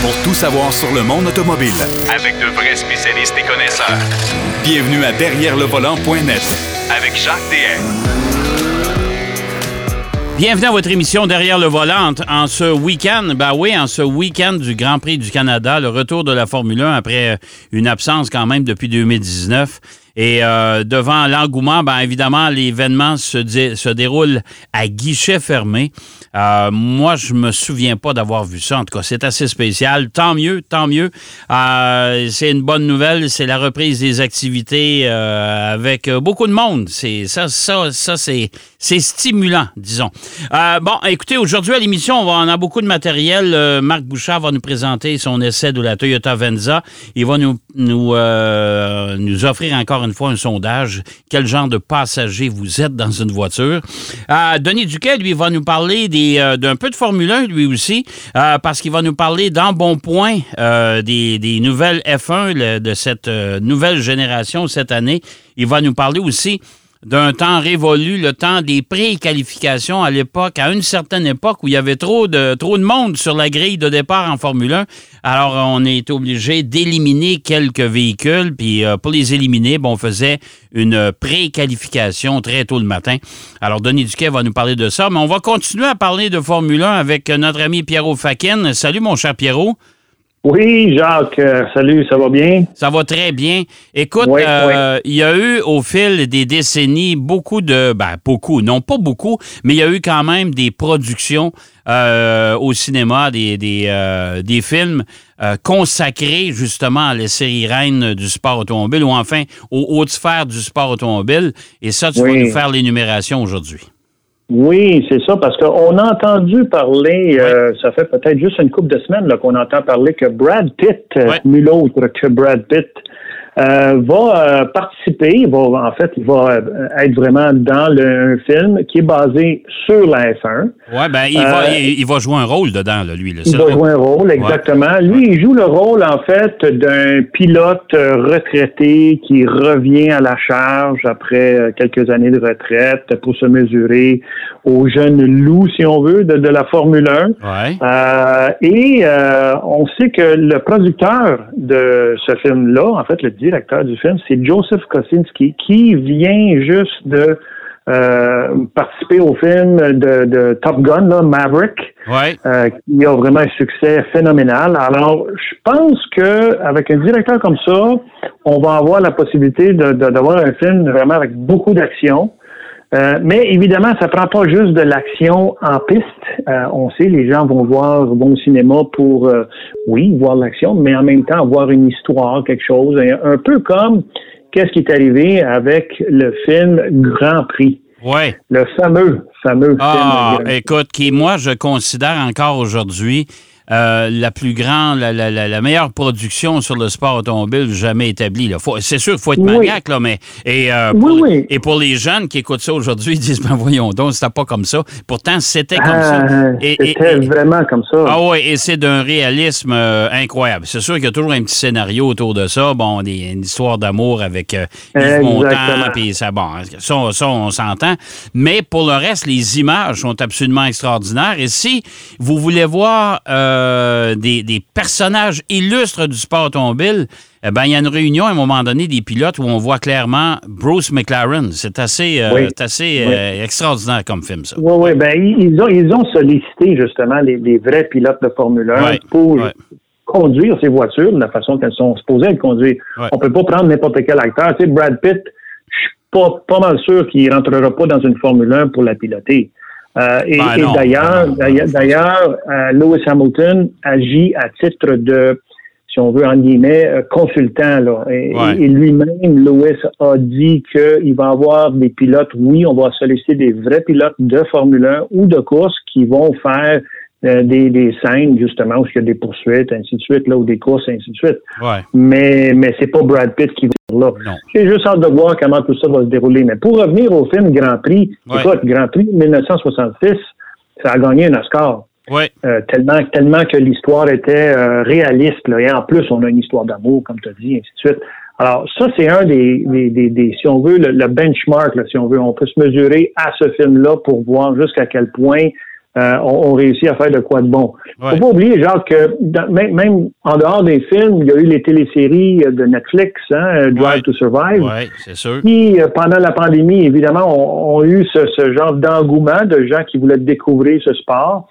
pour tout savoir sur le monde automobile. Avec de vrais spécialistes et connaisseurs. Bienvenue à Derrière le volant.net Avec Jacques DM. Bienvenue à votre émission Derrière le volant en ce week-end. Ben oui, en ce week-end du Grand Prix du Canada, le retour de la Formule 1 après une absence quand même depuis 2019. Et euh, devant l'engouement, ben évidemment, l'événement se, se déroule à guichet fermé. Euh, moi, je me souviens pas d'avoir vu ça. En tout cas, c'est assez spécial. Tant mieux, tant mieux. Euh, c'est une bonne nouvelle. C'est la reprise des activités euh, avec beaucoup de monde. C'est ça, ça, ça, c'est c'est stimulant, disons. bon, écoutez, aujourd'hui à l'émission, on, va, en a beaucoup de matériel. Marc Bouchard va nous présenter son essai de la Toyota Venza. Il va nous nous nous offrir encore une fois un sondage. Quel genre de passager vous êtes dans une voiture? Denis Duquet, lui, va nous parler des euh, d'un peu de Formule 1, lui aussi, euh, parce qu'il va nous parler dans bon point euh, des, des, nouvelles F1 de cette nouvelle génération cette année. Il va nous parler aussi d'un temps révolu, le temps des pré-qualifications à l'époque, à une certaine époque où il y avait trop de, trop de monde sur la grille de départ en Formule 1. Alors, on est obligé d'éliminer quelques véhicules, puis euh, pour les éliminer, bon, on faisait une pré-qualification très tôt le matin. Alors, Denis Duquet va nous parler de ça, mais on va continuer à parler de Formule 1 avec notre ami Pierrot Fakin. Salut, mon cher Pierrot. Oui, Jacques, euh, salut, ça va bien? Ça va très bien. Écoute, euh, il y a eu au fil des décennies beaucoup de, ben beaucoup, non pas beaucoup, mais il y a eu quand même des productions euh, au cinéma, des, des, films consacrés justement à la série reine du sport automobile ou enfin aux hautes sphères du sport automobile. Et ça, tu vas nous faire l'énumération aujourd'hui. Oui, c'est ça, parce qu'on a entendu parler, euh, ça fait peut-être juste une couple de semaines qu'on entend parler que Brad Pitt, euh, nul autre que Brad Pitt, euh, va euh, participer, va, en fait, il va euh, être vraiment dans le film qui est basé sur la F1. Oui, ben, il, va, il, va jouer un rôle dedans, là, lui. il va jouer un rôle, exactement. Lui, il joue le rôle, en fait, d'un pilote retraité qui revient à la charge après quelques années de retraite pour se mesurer aux jeunes loups, si on veut, de, de la Formule 1. Ouais. et on sait que le producteur de ce film-là, en fait, le directeur du film, c'est Joseph Kosinski, qui vient juste de euh, participer au film de, Top Gun, là, Maverick, euh, qui a vraiment un succès phénoménal. Alors, je pense que avec un directeur comme ça, on va avoir la possibilité d'avoir un film vraiment avec beaucoup d'action. Euh, mais évidemment, ça prend pas juste de l'action en piste. Euh, on sait, les gens vont voir, vont au cinéma pour, euh, oui, voir l'action, mais en même temps voir une histoire, quelque chose, un peu comme qu'est-ce qui est arrivé avec le film Grand Prix. Ouais. Le fameux, fameux ah, film. Écoute, qui moi je considère encore aujourd'hui euh, la plus grande, la, la, la, meilleure production sur le sport automobile jamais établie. C'est sûr qu'il faut être maniaque, là, mais et, euh, pour, et pour les jeunes qui écoutent ça aujourd'hui, ils disent ben voyons donc, c'était pas comme ça. Pourtant, c'était comme ça. Ah, c'était vraiment comme ça. Ah oui, et c'est d'un réalisme euh, incroyable. C'est sûr qu'il y a toujours un petit scénario autour de ça. Bon, des, une histoire d'amour avec Yves Montand, puis ça, bon, ça, ça on s'entend. Mais pour le reste, les images sont absolument extraordinaires. Et si vous voulez voir euh, des, personnages illustres du sport automobile, eh ben, il y a une réunion à un moment donné des pilotes où on voit clairement Bruce McLaren. C'est assez, euh, assez euh, extraordinaire comme film, ça. Oui, oui. Ben, ils, ont, ils ont sollicité justement les, vrais pilotes de Formule 1 pour conduire ces voitures de la façon qu'elles sont supposées être conduites. On ne peut pas prendre n'importe quel acteur. Tu sais, Brad Pitt, je suis pas, pas mal sûr qu'il ne rentrera pas dans une Formule 1 pour la piloter. Euh, et, ben d'ailleurs, d'ailleurs, euh, Lewis Hamilton agit à titre de, si on veut en guillemets, euh, consultant. Là. Et, lui-même, Lewis a dit qu'il va avoir des pilotes. Oui, on va solliciter des vrais pilotes de Formule 1 ou de course qui vont faire euh, des, des, scènes, justement, où il y a des poursuites, ainsi de suite, là, ou des courses, ainsi de suite. Mais, mais c'est pas Brad Pitt qui va là. J'ai juste hâte de voir comment tout ça va se dérouler. Mais pour revenir au film Grand Prix, écoute, Grand Prix 1966, ça a gagné un Oscar. Euh, tellement, tellement que l'histoire était euh, réaliste. Là, et en plus, on a une histoire d'amour, comme tu as dit, ainsi de suite. Alors, ça, c'est un des, des, des, si on veut, le, benchmark, là, si on veut. On peut se mesurer à ce film-là pour voir jusqu'à quel point euh, ont, réussi à faire de quoi de bon. Faut pas oublier, genre, que même, en dehors des films, il y a eu les téléséries de Netflix, hein, Drive to Survive, c'est sûr. qui, pendant la pandémie, évidemment, ont, eu ce, genre d'engouement de gens qui voulaient découvrir ce sport.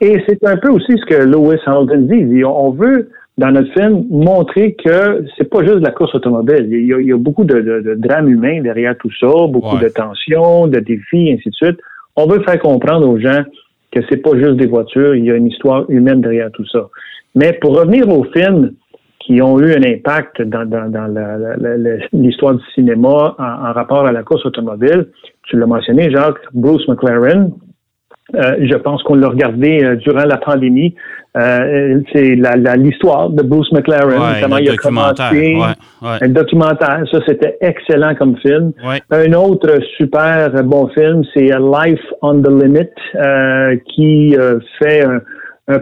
Et c'est un peu aussi ce que Lewis Hamilton dit. On veut dans notre film, montrer que c'est pas juste la course automobile. Il y a, beaucoup de, de, drames humains derrière tout ça, beaucoup de tensions, de défis, ainsi de suite. On veut faire comprendre aux gens que c'est pas juste des voitures, il y a une histoire humaine derrière tout ça. Mais pour revenir aux films qui ont eu un impact dans, l'histoire du cinéma en, rapport à la course automobile, tu l'as mentionné, Jacques, Bruce McLaren, euh, je pense qu'on l'a regardé euh, durant la pandémie. Euh, c'est l'histoire de Bruce McLaren, comment il a commencé. Un documentaire, ça c'était excellent comme film. Un autre super bon film, c'est Life on the Limit, qui fait un,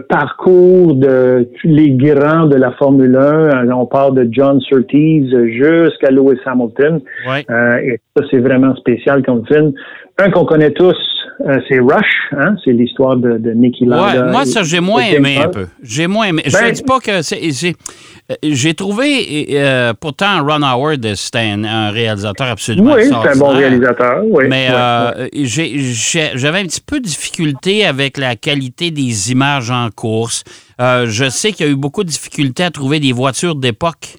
parcours de les grands de la Formule 1. On parle de John Surtees jusqu'à Lewis Hamilton. et ça, c'est vraiment spécial comme film. Un qu'on connaît tous, euh, c'est Rush, hein? c'est l'histoire de, de Nicky Lauda. Ouais, moi, ça, j'ai moins aimé un peu. J'ai moins aimé. je ne ben, dis pas que c'est. Euh, j'ai trouvé, euh, pourtant, Ron Howard, c'était un, réalisateur absolument Oui, c'est un bon réalisateur, oui. Mais j'avais un petit peu de difficulté avec la qualité des images en course. je sais qu'il y a eu beaucoup de difficultés à trouver des voitures d'époque.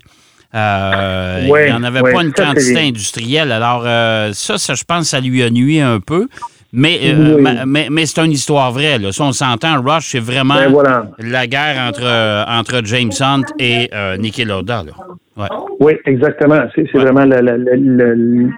il n'y en avait pas une quantité industrielle. Alors, ça, ça, je pense, ça lui a nuit un peu. Mais, euh, mais, mais c'est une histoire vraie. Là. Si on s'entend, Rush, c'est vraiment ben, la guerre entre, euh, entre James Hunt et euh, Niki Lauda. Oui, exactement. C'est vraiment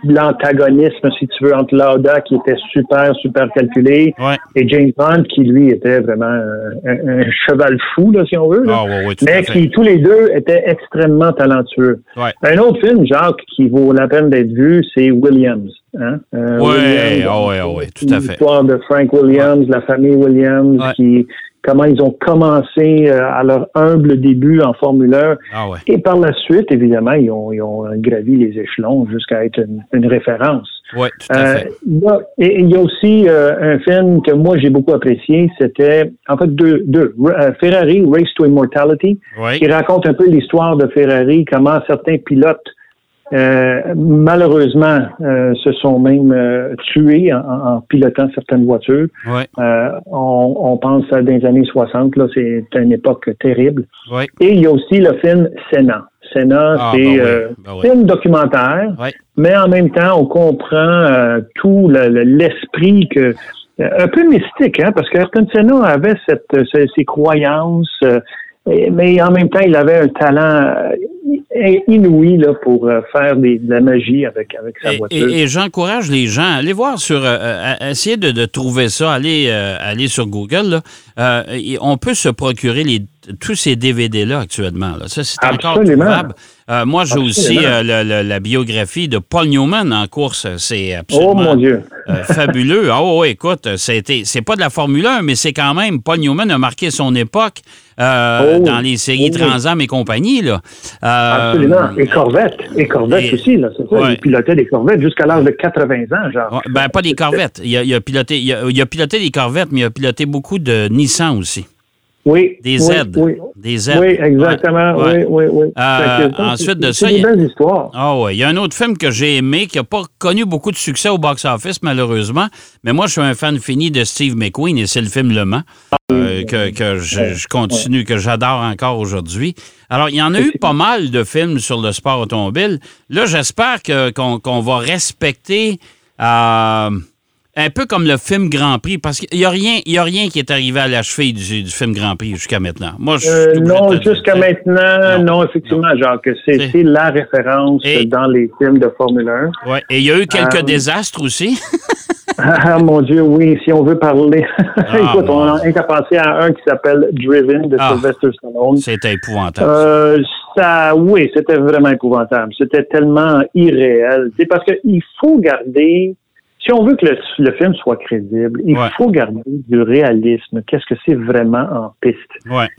l'antagonisme, si tu veux, entre Lauda, qui était super, super calculé, et James Hunt, qui, lui, était vraiment un, cheval fou, là, si on veut. Ah, mais qui, tous les deux, étaient extrêmement talentueux. Un autre film, Jacques, qui vaut la peine d'être vu, c'est Williams. Hein? Euh, oui, oui, oui, tout à fait. L'histoire de Frank Williams, la famille Williams, qui comment ils ont commencé euh, à leur humble début en Formule 1. Ah Et par la suite, évidemment, ils ont, ils ont gravi les échelons jusqu'à être une, référence. Oui, tout à fait. Euh, et il y a aussi euh, un film que moi j'ai beaucoup apprécié, c'était en fait deux, deux Ferrari Race to Immortality, qui raconte un peu l'histoire de Ferrari, comment certains pilotes euh, malheureusement, euh, se sont même euh, tués en, pilotant certaines voitures. On, pense à des années 60, là, c'est une époque terrible. Et il y a aussi le film Senna. Senna, ah, c'est ben ben un film documentaire, mais en même temps, on comprend tout l'esprit que un peu mystique, hein, parce qu'Ayrton Senna avait cette, ses croyances, mais en même temps, il avait un talent euh, inouï là, pour euh, faire des, de la magie avec, avec sa voiture. Et, j'encourage les gens à aller voir sur. Euh, essayer de, trouver ça, aller, aller sur Google. Là. on peut se procurer les, tous ces DVD-là actuellement. Là. Ça, c'est encore trouvable. Moi, j'ai aussi la biographie de Paul Newman en course. C'est absolument oh, mon Dieu. fabuleux. Oh, écoute, c'est pas de la Formule 1, mais c'est quand même. Paul Newman a marqué son époque. Euh, oh, dans les séries oh, Transam et compagnie. Là. Euh, Absolument. Et Corvette. Et Corvette aussi, là, c'est ça. Il pilotait des Corvettes jusqu'à l'âge de 80 ans, genre. ben, pas des Corvettes. Il a, il a piloté, il, a, il a piloté des Corvettes, mais il a piloté beaucoup de Nissan aussi. Oui. Des Z. Oui, Des Z. Oui, exactement. Oui, oui, oui. Euh, ensuite de ça. C'est une belle histoire. Ah oui. Il y a un autre film que j'ai aimé qui n'a pas connu beaucoup de succès au box-office, malheureusement. Mais moi, je suis un fan fini de Steve McQueen et c'est le film Le Mans euh, que, que je, continue, que j'adore encore aujourd'hui. Alors, il y en a eu pas mal de films sur le sport automobile. Là, j'espère qu'on va respecter. Euh, un peu comme le film Grand Prix, parce qu'il n'y a, rien, a rien qui est arrivé à la cheville du, film Grand Prix jusqu'à maintenant. Moi, euh, non, jusqu'à maintenant, non, effectivement, genre que c'est la référence dans les films de Formule 1. Ouais. Et il y a eu quelques euh, désastres aussi. ah, mon Dieu, oui, si on veut parler. Ah, Écoute, on a qu'à penser à un qui s'appelle Driven de ah, Sylvester Stallone. C'était épouvantable. Euh, ça, oui, c'était vraiment épouvantable. C'était tellement irréel. C'est parce qu'il faut garder si on veut que le, film soit crédible, il faut garder du réalisme. Qu'est-ce que c'est vraiment en piste?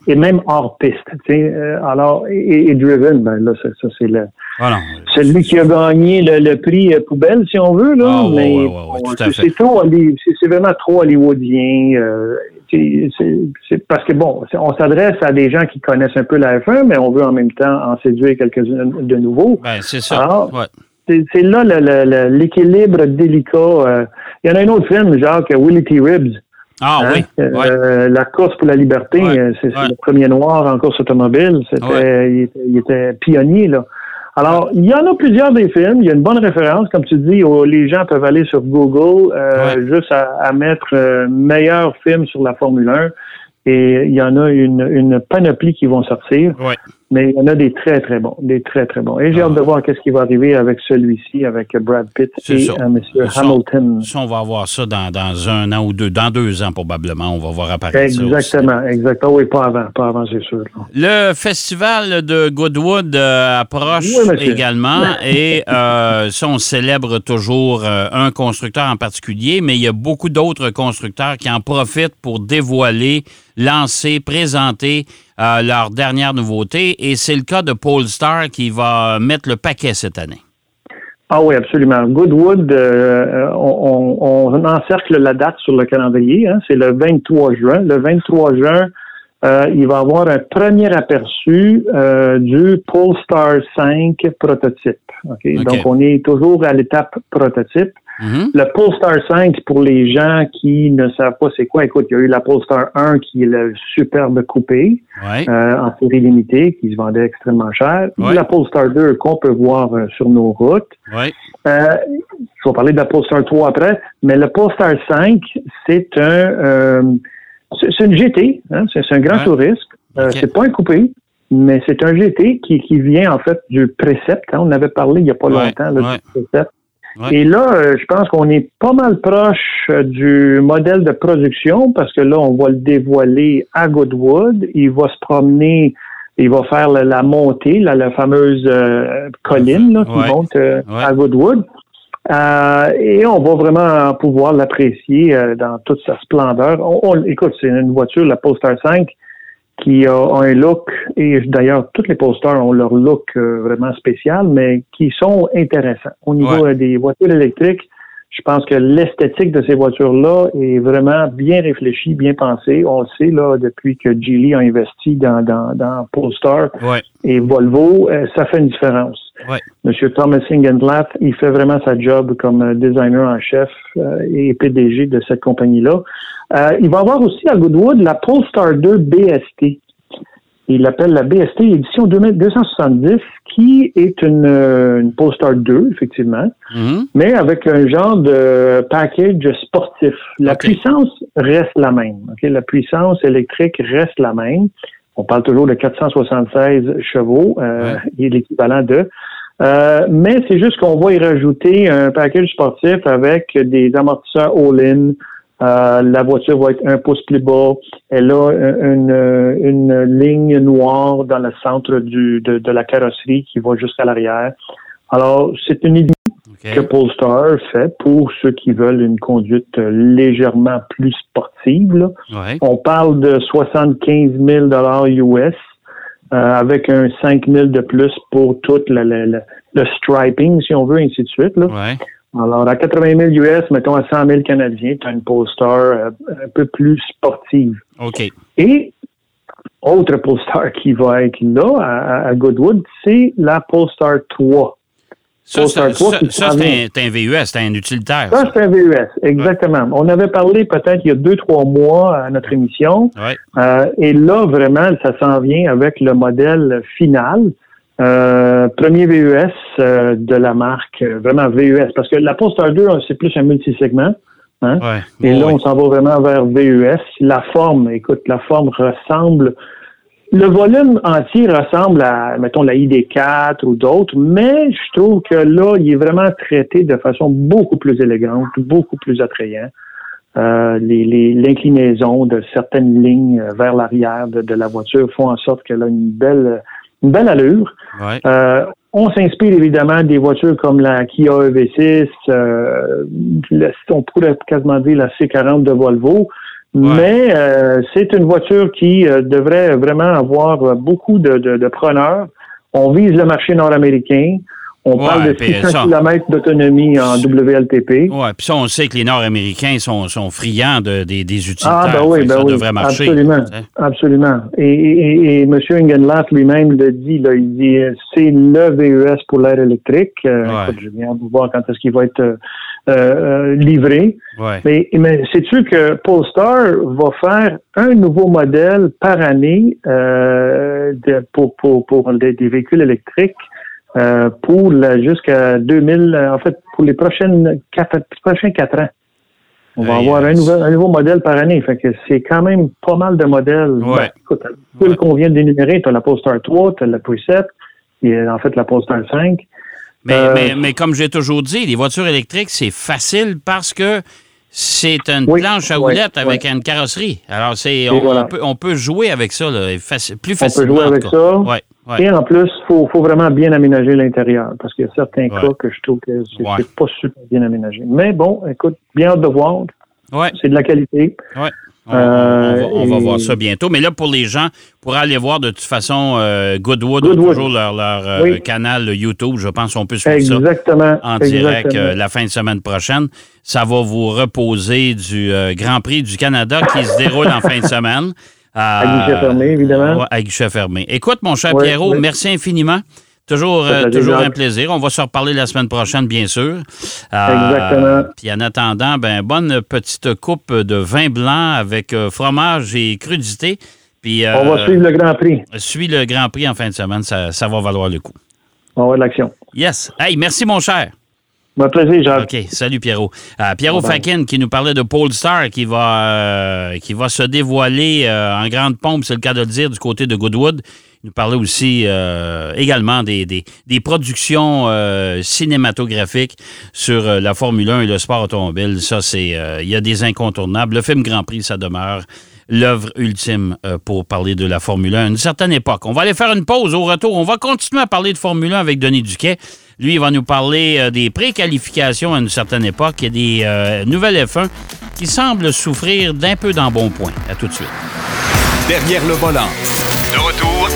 Et même hors piste. Euh, alors, et, Driven, ben là, ça, c'est le, celui qui a gagné le, prix poubelle, si on veut. Là, mais c'est vraiment trop hollywoodien. c'est parce que bon, on s'adresse à des gens qui connaissent un peu la F1, mais on veut en même temps en séduire quelques-uns de nouveaux. Ben, c'est ça. C'est là l'équilibre délicat. Euh. Il y en a un autre film, genre Willie T. Ribbs. Ah hein? oui. Euh, la course pour la liberté, euh, c'est le premier noir en course automobile. Il, était pionnier là. Alors, il y en a plusieurs des films. Il y a une bonne référence, comme tu dis. Où les gens peuvent aller sur Google euh, juste à, à mettre meilleur film sur la Formule 1 et il y en a une, une panoplie qui vont sortir. Ouais. Mais il y en a des très, très bons. Des très, très bons. Et j'ai hâte de ah. voir qu'est-ce qui va arriver avec celui-ci, avec Brad Pitt et euh, M. Hamilton. Ça, on va voir ça dans, dans, un an ou deux, dans deux ans probablement. On va voir apparaître exactement, ça. Exactement, Oui, pas avant. Pas avant, c'est sûr. Le festival de Goodwood euh, approche également. et euh, ça, on célèbre toujours euh, un constructeur en particulier, mais il y a beaucoup d'autres constructeurs qui en profitent pour dévoiler lancer, présenter euh, leur dernière nouveauté. Et c'est le cas de Polestar qui va mettre le paquet cette année. Ah oui, absolument. Goodwood, euh, on, encercle la date sur le calendrier. Hein. c'est le 23 juin. Le 23 juin, euh, il va y avoir un premier aperçu du Polestar 5 prototype. Donc, on est toujours à l'étape prototype. Mm-hmm. Le Polestar 5, pour les gens qui ne savent pas c'est quoi, écoute, il y a eu la Polestar 1 qui est le superbe coupé euh, en série limitée qui se vendait extrêmement cher. La Polestar 2 qu'on peut voir euh, sur nos routes. Ouais. Euh, je vais parler de la Polestar 3 après, mais le Polestar 5, c'est un euh, c'est une GT, hein, c'est un grand touriste. C'est pas un coupé, mais c'est un GT qui, qui vient en fait du précepte. Hein. on avait parlé il n'y a pas longtemps là, du précepte. Et là, euh, je pense qu'on est pas mal proche euh, du modèle de production parce que là, on va le dévoiler à Goodwood. Il va se promener, il va faire la, montée, la fameuse euh, colline là, qui monte à Goodwood. et on va vraiment pouvoir l'apprécier dans toute sa splendeur. écoute, c'est une voiture, la Polestar 5, qui a, un look, et d'ailleurs, tous les posters ont leur look euh, vraiment spécial, mais qui sont intéressants. Au niveau euh, des voitures électriques, je pense que l'esthétique de ces voitures-là est vraiment bien réfléchie, bien pensée. On le sait, là, depuis que Geely a investi dans, dans, dans Polestar et Volvo, euh, ça fait une différence. Monsieur Thomas Ingenblatt, il fait vraiment sa job comme designer en chef et PDG de cette compagnie-là. Euh, il va avoir aussi à Goodwood la Polestar 2 BST. Il l'appelle la BST édition 270, qui est une, euh, une Polestar 2, effectivement, mhm. mais avec un genre de package sportif. La puissance reste la même. La puissance électrique reste la même. On parle toujours de 476 chevaux, euh, est l'équivalent de. Euh, mais c'est juste qu'on va y rajouter un package sportif avec des amortisseurs all-in, euh, la voiture va être un pouce plus bas. Elle a une, une ligne noire dans le centre du, de, de la carrosserie qui va jusqu'à l'arrière. Alors, c'est une idée que Polestar fait pour ceux qui veulent une conduite légèrement plus sportive. On parle de 75 000 US euh, avec un 5 000 de plus pour tout le, le, le, striping, si on veut, ainsi de suite. Là. Alors, à 80 000 US, mettons à 100 000 Canadiens, tu as une Polestar euh, un peu plus sportive. OK. Et autre Polestar qui va être là, à, Goodwood, c'est la Polestar 3. Ça, c'est un, VUS, c'est un utilitaire. Ça, c'est un VUS, exactement. On avait parlé peut-être il y a deux, trois mois à notre émission. Euh, et là, vraiment, ça s'en vient avec le modèle final. Euh, premier VUS euh, de la marque, vraiment VUS, parce que la Polestar 2, c'est plus un multisegment. Hein? Et là, on s'en va vraiment vers VUS. La forme, écoute, la forme ressemble. Le volume entier ressemble à, mettons, la ID4 ou d'autres, mais je trouve que là, il est vraiment traité de façon beaucoup plus élégante, beaucoup plus attrayant. L'inclinaison de certaines lignes vers l'arrière de, de, la voiture font en sorte qu'elle a une belle une belle allure. Euh, on s'inspire évidemment des voitures comme la Kia EV6, euh, on pourrait quasiment dire la C40 de Volvo, mais euh, c'est une voiture qui devrait vraiment avoir beaucoup de, de, preneurs. On vise le marché nord-américain. On parle de 600 km d'autonomie en WLTP. Oui, puis ça, on sait que les Nord-Américains sont, sont friands de, des, des utilitaires. Ah, ben oui, ben ça oui. devrait marcher. Absolument, absolument. Et, et, et, M. Engenlath lui-même le dit, là, il dit c'est le VES pour l'air électrique. Euh, écoute, je viens de voir quand est-ce qu'il va être euh, euh, livré. Ouais. Mais, mais sais-tu que Polestar va faire un nouveau modèle par année euh, de, pour, pour, pour des, des véhicules électriques euh, pour jusqu'à 2000, en fait, pour les prochaines quatre, prochains quatre ans? On va avoir un, nouvel, un nouveau modèle par année. Fait que c'est quand même pas mal de modèles. Ouais. Ben, écoute, tout Ouais. le qu'on vient d'énumérer, tu as la Polestar 3, tu as la Preset, et en fait la Polestar 5. Mais, Euh, mais, mais comme j'ai toujours dit, les voitures électriques, c'est facile parce que c'est une Oui, planche à oui, roulettes avec oui. une carrosserie. Alors, c'est on, voilà. on peut, on peut jouer avec ça là, faci- plus On peut facilement. jouer avec ça. Ouais, ouais. Et en plus, il faut, faut vraiment bien aménager l'intérieur parce qu'il y a certains Ouais. cas que je trouve que c'est pas super bien aménagé. Mais bon, écoute, bien hâte de voir. Ouais, C'est de la qualité. On, Euh, on va, on va et- voir ça bientôt. Mais là, pour les gens, pour aller voir de toute façon, euh, Goodwood, Goodwood. toujours leur, leur euh, Oui. canal YouTube. Je pense qu'on peut suivre ça en direct exactement. euh, la fin de semaine prochaine. Ça va vous reposer du euh, Grand Prix du Canada qui se déroule en fin de semaine. À guichet fermé, évidemment. ouais, à guichet fermé. Écoute, mon cher Pierrot, merci infiniment. Toujours, euh, toujours un plaisir. On va se reparler la semaine prochaine, bien sûr. Euh, Exactement. Puis en attendant, ben, bonne petite coupe de vin blanc avec euh, fromage et crudité. Puis, On va suivre le Grand Prix. suis le Grand Prix en fin de semaine. Ça, ça va valoir le coup. On va de l'action. Yes. Hey, merci, mon cher. Un plaisir, Jacques. OK. Salut, Pierrot. Euh, Pierrot. Fakin qui nous parlait de Polestar qui va, euh, qui va se dévoiler euh, en grande pompe, c'est le cas de le dire, du côté de Goodwood. Il nous parlait aussi euh, également des, des, des productions euh, cinématographiques sur euh, la Formule 1 et le sport automobile. Ça, c'est. euh, Il y a des incontournables. Le film Grand Prix, ça demeure l'œuvre ultime euh, pour parler de la Formule 1 à une certaine époque. On va aller faire une pause au retour. On va continuer à parler de Formule 1 avec Denis Duquet. Lui, il va nous parler euh, des préqualifications à une certaine époque et des euh, nouvelles F1 qui semblent souffrir d'un peu d'embonpoint. À tout de suite. Derrière le volant. De retour